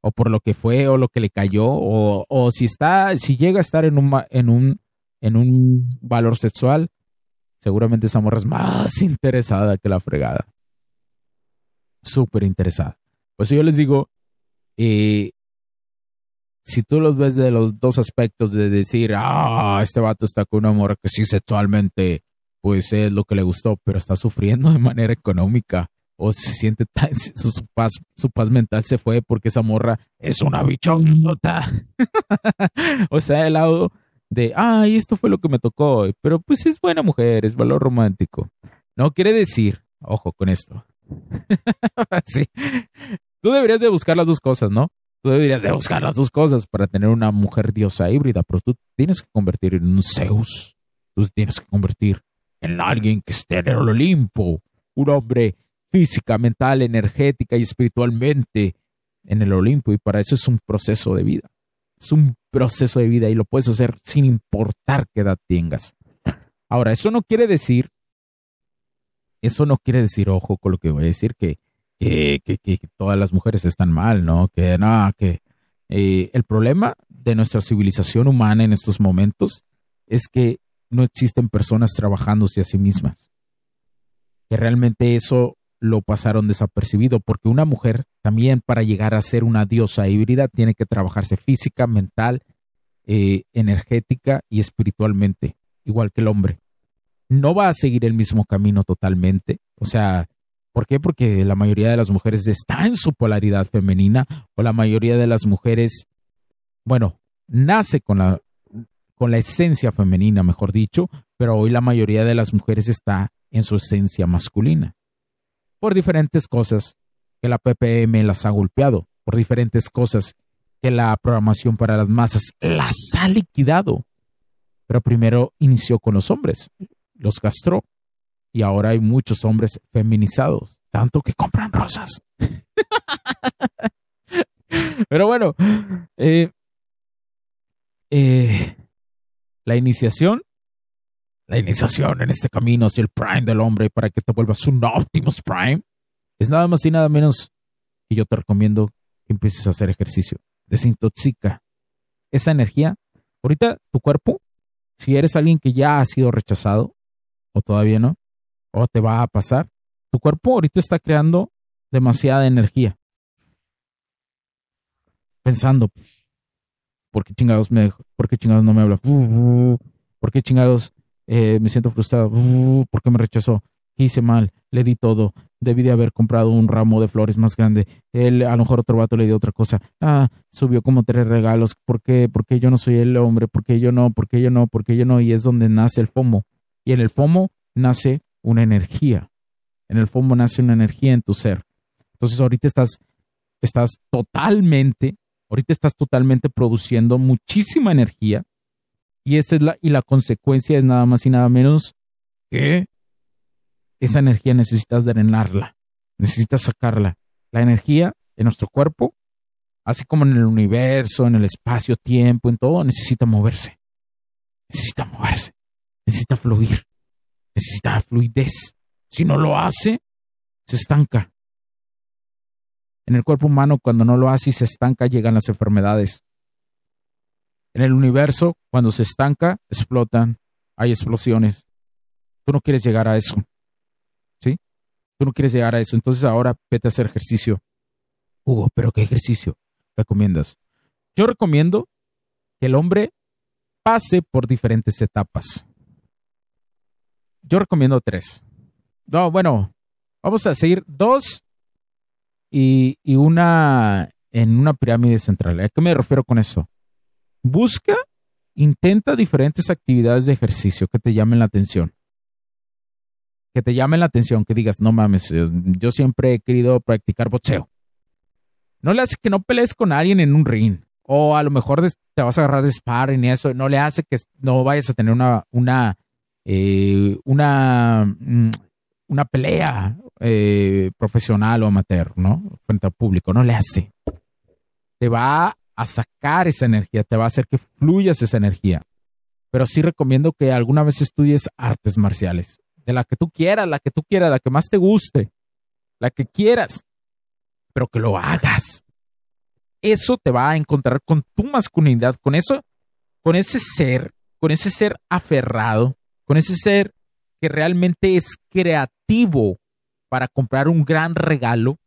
o por lo que fue o lo que le cayó o, si está si llega a estar en un en un en un valor sexual seguramente esa morra es más (laughs) interesada que la fregada súper interesada. Pues yo les digo, eh, si tú los ves de los dos aspectos de decir, ah, este vato está con una morra que sí sexualmente, pues es lo que le gustó, pero está sufriendo de manera económica o se siente tan, (laughs) su, paz, su paz mental se fue porque esa morra es una bichonota. (laughs) o sea, el lado de, ay, esto fue lo que me tocó, pero pues es buena mujer, es valor romántico. No quiere decir, ojo con esto, (laughs) sí. Tú deberías de buscar las dos cosas, ¿no? Tú deberías de buscar las dos cosas para tener una mujer diosa híbrida, pero tú tienes que convertir en un Zeus. Tú tienes que convertir en alguien que esté en el Olimpo, un hombre física, mental, energética y espiritualmente en el Olimpo. Y para eso es un proceso de vida. Es un proceso de vida y lo puedes hacer sin importar qué edad tengas. Ahora, eso no quiere decir eso no quiere decir, ojo con lo que voy a decir, que, que, que, todas las mujeres están mal, ¿no? Que nada, que eh, el problema de nuestra civilización humana en estos momentos es que no existen personas trabajándose a sí mismas. Que realmente eso lo pasaron desapercibido, porque una mujer también para llegar a ser una diosa híbrida tiene que trabajarse física, mental, eh, energética y espiritualmente, igual que el hombre no va a seguir el mismo camino totalmente. O sea, ¿por qué? Porque la mayoría de las mujeres está en su polaridad femenina o la mayoría de las mujeres, bueno, nace con la, con la esencia femenina, mejor dicho, pero hoy la mayoría de las mujeres está en su esencia masculina. Por diferentes cosas que la PPM las ha golpeado, por diferentes cosas que la programación para las masas las ha liquidado. Pero primero inició con los hombres, los castró, y ahora hay muchos hombres feminizados, tanto que compran rosas. (laughs) Pero bueno, eh, eh, la iniciación, la iniciación en este camino hacia el Prime del hombre para que te vuelvas un Optimus Prime, es nada más y nada menos que yo te recomiendo que empieces a hacer ejercicio. Desintoxica esa energía. Ahorita tu cuerpo, si eres alguien que ya ha sido rechazado, o todavía no, o te va a pasar, tu cuerpo ahorita está creando demasiada energía. Pensando, ¿por qué chingados, me, por qué chingados no me habla? ¿Por qué chingados eh, me siento frustrado? ¿Por qué me rechazó? hice mal? Le di todo. Debí de haber comprado un ramo de flores más grande. Él, a lo mejor otro vato le dio otra cosa. Ah, subió como tres regalos. ¿Por qué? ¿Por qué yo no soy el hombre? ¿Por qué yo no? ¿Por qué yo no? ¿Por qué yo no? Y es donde nace el FOMO. Y en el FOMO nace una energía. En el FOMO nace una energía en tu ser. Entonces ahorita estás, estás totalmente, ahorita estás totalmente produciendo muchísima energía. Y esa es la, y la consecuencia es nada más y nada menos que esa energía necesitas drenarla, necesitas sacarla. La energía en nuestro cuerpo, así como en el universo, en el espacio, tiempo, en todo, necesita moverse. Necesita moverse, necesita fluir, necesita fluidez. Si no lo hace, se estanca. En el cuerpo humano, cuando no lo hace y se estanca, llegan las enfermedades. En el universo, cuando se estanca, explotan, hay explosiones. Tú no quieres llegar a eso no quieres llegar a eso, entonces ahora vete a hacer ejercicio. Hugo, ¿pero qué ejercicio recomiendas? Yo recomiendo que el hombre pase por diferentes etapas. Yo recomiendo tres. No, bueno, vamos a seguir dos y, y una en una pirámide central. ¿A qué me refiero con eso? Busca, intenta diferentes actividades de ejercicio que te llamen la atención que te llamen la atención, que digas, no mames, yo siempre he querido practicar boxeo. No le hace que no pelees con alguien en un ring. O a lo mejor te vas a agarrar de sparring y eso. No le hace que no vayas a tener una, una, eh, una, mm, una pelea eh, profesional o amateur, ¿no? Frente al público. No le hace. Te va a sacar esa energía, te va a hacer que fluyas esa energía. Pero sí recomiendo que alguna vez estudies artes marciales de la que tú quieras, la que tú quieras, la que más te guste, la que quieras, pero que lo hagas. Eso te va a encontrar con tu masculinidad, con eso, con ese ser, con ese ser aferrado, con ese ser que realmente es creativo para comprar un gran regalo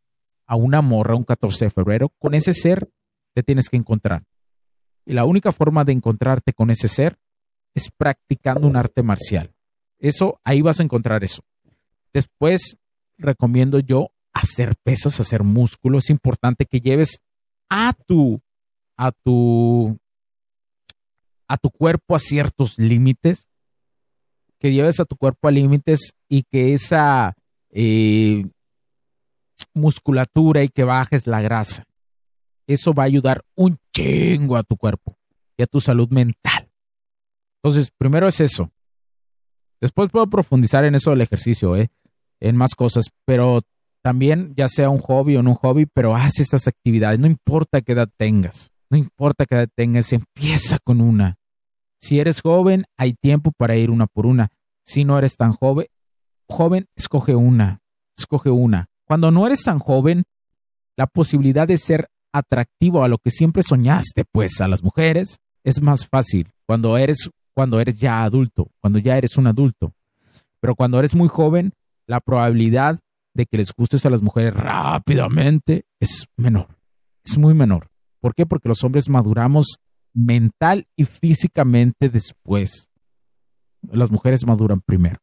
a una morra un 14 de febrero, con ese ser te tienes que encontrar. Y la única forma de encontrarte con ese ser es practicando un arte marcial. Eso, ahí vas a encontrar eso. Después, recomiendo yo hacer pesas, hacer músculo. Es importante que lleves a tu, a tu, a tu cuerpo a ciertos límites, que lleves a tu cuerpo a límites y que esa eh, musculatura y que bajes la grasa. Eso va a ayudar un chingo a tu cuerpo y a tu salud mental. Entonces, primero es eso, Después puedo profundizar en eso del ejercicio, ¿eh? en más cosas, pero también ya sea un hobby o no un hobby, pero haz estas actividades, no importa qué edad tengas, no importa qué edad tengas, empieza con una. Si eres joven, hay tiempo para ir una por una. Si no eres tan joven, joven, escoge una, escoge una. Cuando no eres tan joven, la posibilidad de ser atractivo a lo que siempre soñaste, pues a las mujeres, es más fácil. Cuando eres cuando eres ya adulto, cuando ya eres un adulto. Pero cuando eres muy joven, la probabilidad de que les gustes a las mujeres rápidamente es menor, es muy menor. ¿Por qué? Porque los hombres maduramos mental y físicamente después. Las mujeres maduran primero.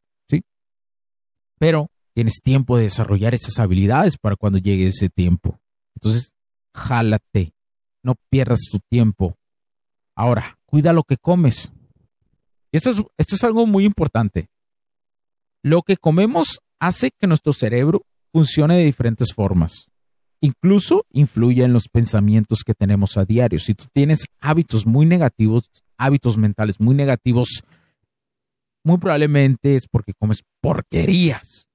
pero tienes tiempo de desarrollar esas habilidades para cuando llegue ese tiempo. Entonces, jálate, no pierdas tu tiempo. Ahora, cuida lo que comes. Esto es, esto es algo muy importante. Lo que comemos hace que nuestro cerebro funcione de diferentes formas. Incluso influye en los pensamientos que tenemos a diario. Si tú tienes hábitos muy negativos, hábitos mentales muy negativos, muy probablemente es porque comes porquerías.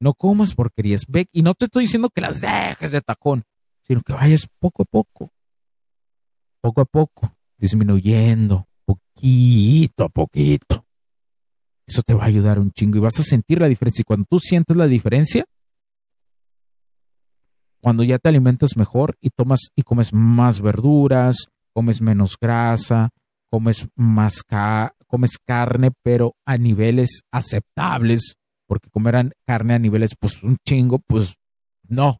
No comas porquerías. Ve, y no te estoy diciendo que las dejes de tacón, sino que vayas poco a poco. Poco a poco, disminuyendo, poquito a poquito. Eso te va a ayudar un chingo y vas a sentir la diferencia. Y cuando tú sientes la diferencia, cuando ya te alimentas mejor y tomas y comes más verduras, comes menos grasa, comes más comes carne, pero a niveles aceptables, porque comer carne a niveles, pues un chingo, pues no.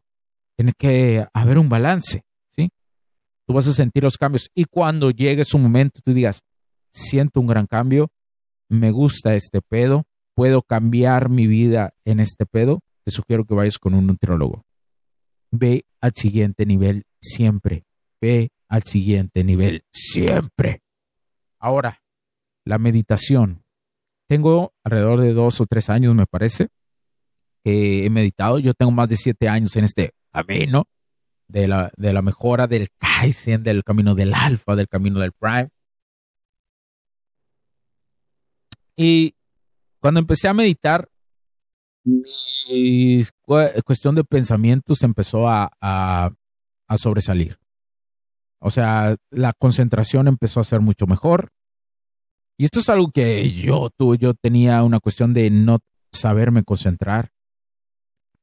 Tiene que haber un balance, ¿sí? Tú vas a sentir los cambios y cuando llegue su momento, tú digas, siento un gran cambio, me gusta este pedo, puedo cambiar mi vida en este pedo, te sugiero que vayas con un nutriólogo. Ve al siguiente nivel siempre. Ve al siguiente nivel siempre. Ahora, la meditación. Tengo alrededor de dos o tres años, me parece, que he meditado. Yo tengo más de siete años en este camino de la, de la mejora del Kaizen, del camino del Alfa, del camino del Prime. Y cuando empecé a meditar, mi cuestión de pensamientos empezó a, a, a sobresalir. O sea, la concentración empezó a ser mucho mejor. Y esto es algo que yo tuve, yo tenía una cuestión de no saberme concentrar,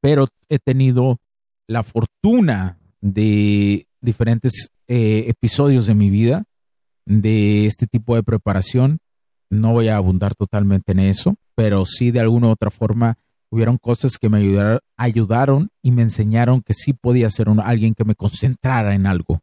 pero he tenido la fortuna de diferentes eh, episodios de mi vida de este tipo de preparación. No voy a abundar totalmente en eso, pero sí de alguna u otra forma hubieron cosas que me ayudaron, y me enseñaron que sí podía ser un, alguien que me concentrara en algo.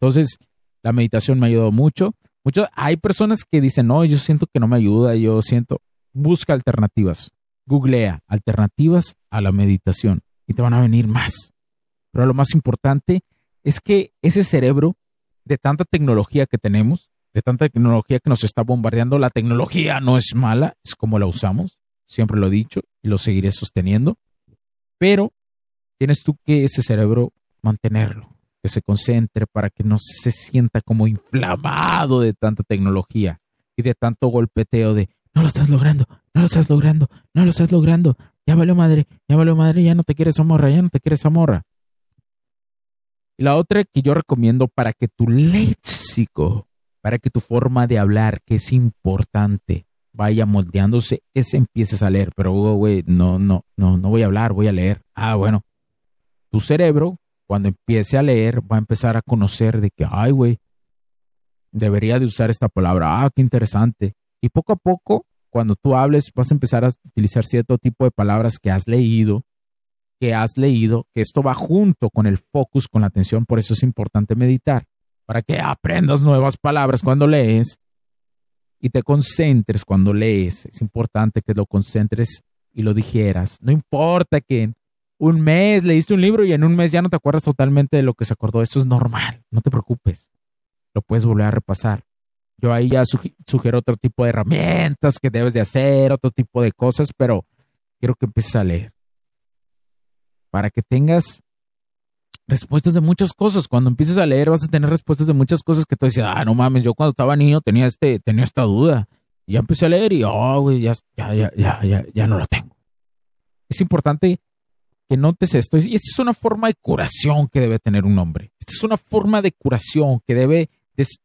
Entonces, la meditación me ayudado mucho. mucho. Hay personas que dicen, no, yo siento que no me ayuda, yo siento, busca alternativas. Googlea alternativas a la meditación y te van a venir más. Pero lo más importante es que ese cerebro de tanta tecnología que tenemos, de tanta tecnología que nos está bombardeando, la tecnología no es mala, es como la usamos, siempre lo he dicho y lo seguiré sosteniendo, pero tienes tú que ese cerebro mantenerlo, que se concentre para que no se sienta como inflamado de tanta tecnología y de tanto golpeteo de no lo estás logrando, no lo estás logrando, no lo estás logrando, ya valió madre, ya valió madre, ya no te quieres amorra, ya no te quieres amorra. Y la otra que yo recomiendo para que tu léxico, para que tu forma de hablar, que es importante, vaya moldeándose, es empieces a leer. Pero, güey, no, no, no, no voy a hablar, voy a leer. Ah, bueno. Tu cerebro, cuando empiece a leer, va a empezar a conocer de que, ay, güey, debería de usar esta palabra. Ah, qué interesante. Y poco a poco, cuando tú hables, vas a empezar a utilizar cierto tipo de palabras que has leído, que has leído, que esto va junto con el focus, con la atención. Por eso es importante meditar, para que aprendas nuevas palabras cuando lees y te concentres cuando lees. Es importante que lo concentres y lo dijeras. No importa que en un mes leíste un libro y en un mes ya no te acuerdas totalmente de lo que se acordó. Eso es normal. No te preocupes. Lo puedes volver a repasar. Yo ahí ya sugiero otro tipo de herramientas que debes de hacer, otro tipo de cosas, pero quiero que empieces a leer. Para que tengas respuestas de muchas cosas. Cuando empieces a leer vas a tener respuestas de muchas cosas que tú decías, ah, no mames, yo cuando estaba niño tenía, este, tenía esta duda. Y ya empecé a leer y, oh, güey, ya, ya, ya, ya, ya, ya no la tengo. Es importante que notes esto. Y esta es una forma de curación que debe tener un hombre. Esta es una forma de curación que debe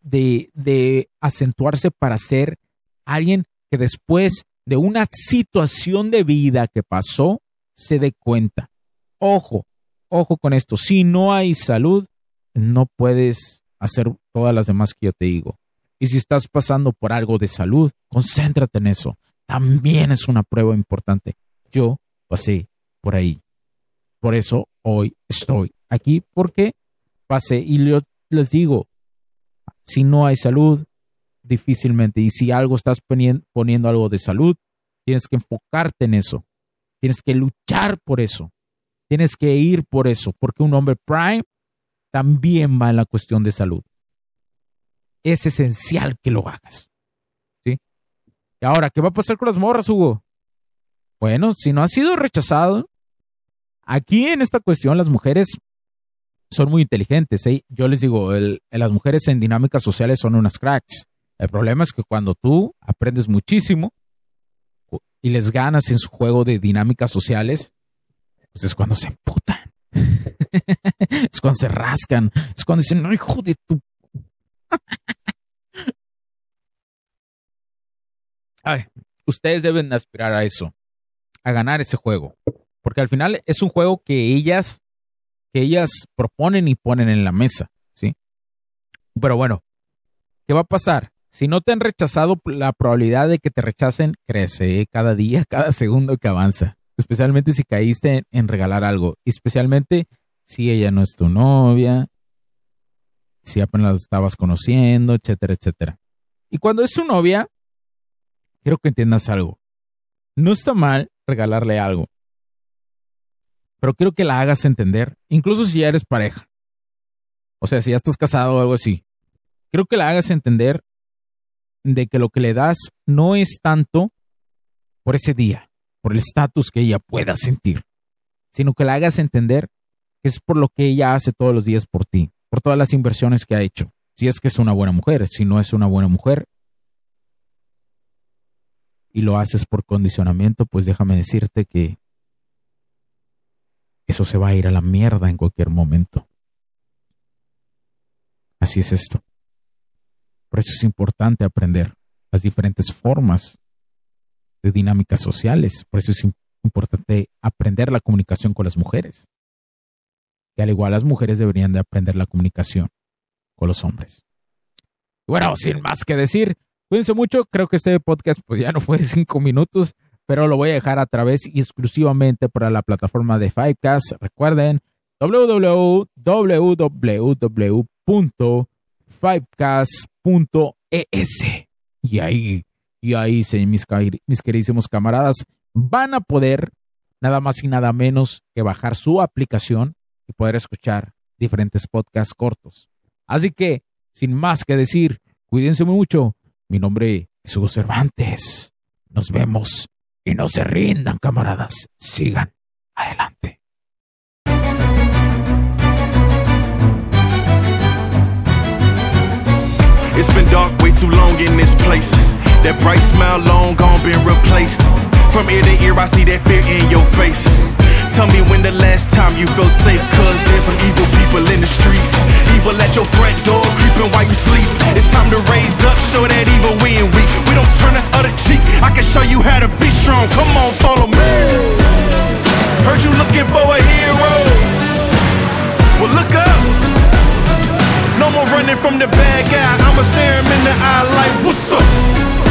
de, de, acentuarse para ser alguien que después de una situación de vida que pasó, se dé cuenta. Ojo, ojo con esto, si no hay salud, no puedes hacer todas las demás que yo te digo. Y si estás pasando por algo de salud, concéntrate en eso. También es una prueba importante. Yo pasé por ahí. Por eso hoy estoy aquí porque pasé y yo les digo, si no hay salud, difícilmente. Y si algo estás poniendo, poniendo algo de salud, tienes que enfocarte en eso. Tienes que luchar por eso. Tienes que ir por eso, porque un hombre prime también va en la cuestión de salud. Es esencial que lo hagas. ¿Sí? Y ahora, ¿qué va a pasar con las morras, Hugo? Bueno, si no has sido rechazado, aquí en esta cuestión las mujeres son muy inteligentes. ¿eh? Yo les digo, las mujeres en dinámicas sociales son unas cracks. El problema es que cuando tú aprendes muchísimo y les ganas en su juego de dinámicas sociales, pues es cuando se emputan. (laughs) es cuando se rascan. Es cuando dicen, no, hijo de tu. (laughs) Ay, ustedes deben aspirar a eso, a ganar ese juego. Porque al final es un juego que ellas, que ellas proponen y ponen en la mesa, ¿sí? Pero bueno, ¿qué va a pasar? Si no te han rechazado, la probabilidad de que te rechacen crece ¿eh? cada día, (laughs) cada segundo que avanza. Especialmente si caíste en regalar algo. Especialmente si ella no es tu novia, si apenas la estabas conociendo, etcétera, etcétera. Y cuando es tu novia, quiero que entiendas algo. No está mal regalarle algo, pero quiero que la hagas entender, incluso si ya eres pareja. O sea, si ya estás casado o algo así. Quiero que la hagas entender de que lo que le das no es tanto por ese día, por el estatus que ella pueda sentir, sino que la hagas entender que es por lo que ella hace todos los días por ti, por todas las inversiones que ha hecho. Si es que es una buena mujer, si no es una buena mujer y lo haces por condicionamiento, pues déjame decirte que eso se va a ir a la mierda en cualquier momento. Así es esto. Por eso es importante aprender las diferentes formas de dinámicas sociales. Por eso es importante aprender la comunicación con las mujeres. Y al igual las mujeres deberían de aprender la comunicación con los hombres. Bueno, sin más que decir, cuídense mucho. Creo que este podcast pues, ya no fue de cinco minutos, pero lo voy a dejar a través y exclusivamente para la plataforma de Fivecast. Recuerden www fivecast.es. Y ahí, y ahí, mis, mis queridísimos camaradas, van a poder nada más y nada menos que bajar su aplicación y poder escuchar diferentes podcasts cortos. Así que, sin más que decir, cuídense mucho. Mi nombre es Hugo Cervantes. Nos vemos y no se rindan, camaradas. Sigan adelante. It's been dark way too long in this. That bright smile long gone been replaced. From ear to ear, I see that fear in your face. Tell me when the last time you felt safe, cause there's some evil people in the streets. Evil at your front door, creeping while you sleep. It's time to raise up, show that evil we ain't weak. We don't turn the other cheek. I can show you how to be strong. Come on, follow me. Heard you looking for a hero. Well, look up. No more running from the bad guy. I'ma stare him in the eye like, what's up?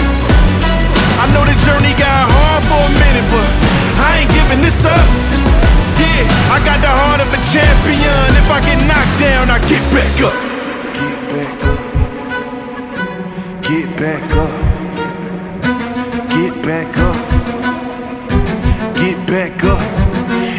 I know the journey got hard for a minute, but I ain't giving this up. Yeah, I got the heart of a champion. If I get knocked down, I get back up. Get back up. Get back up. Get back up. Get back up.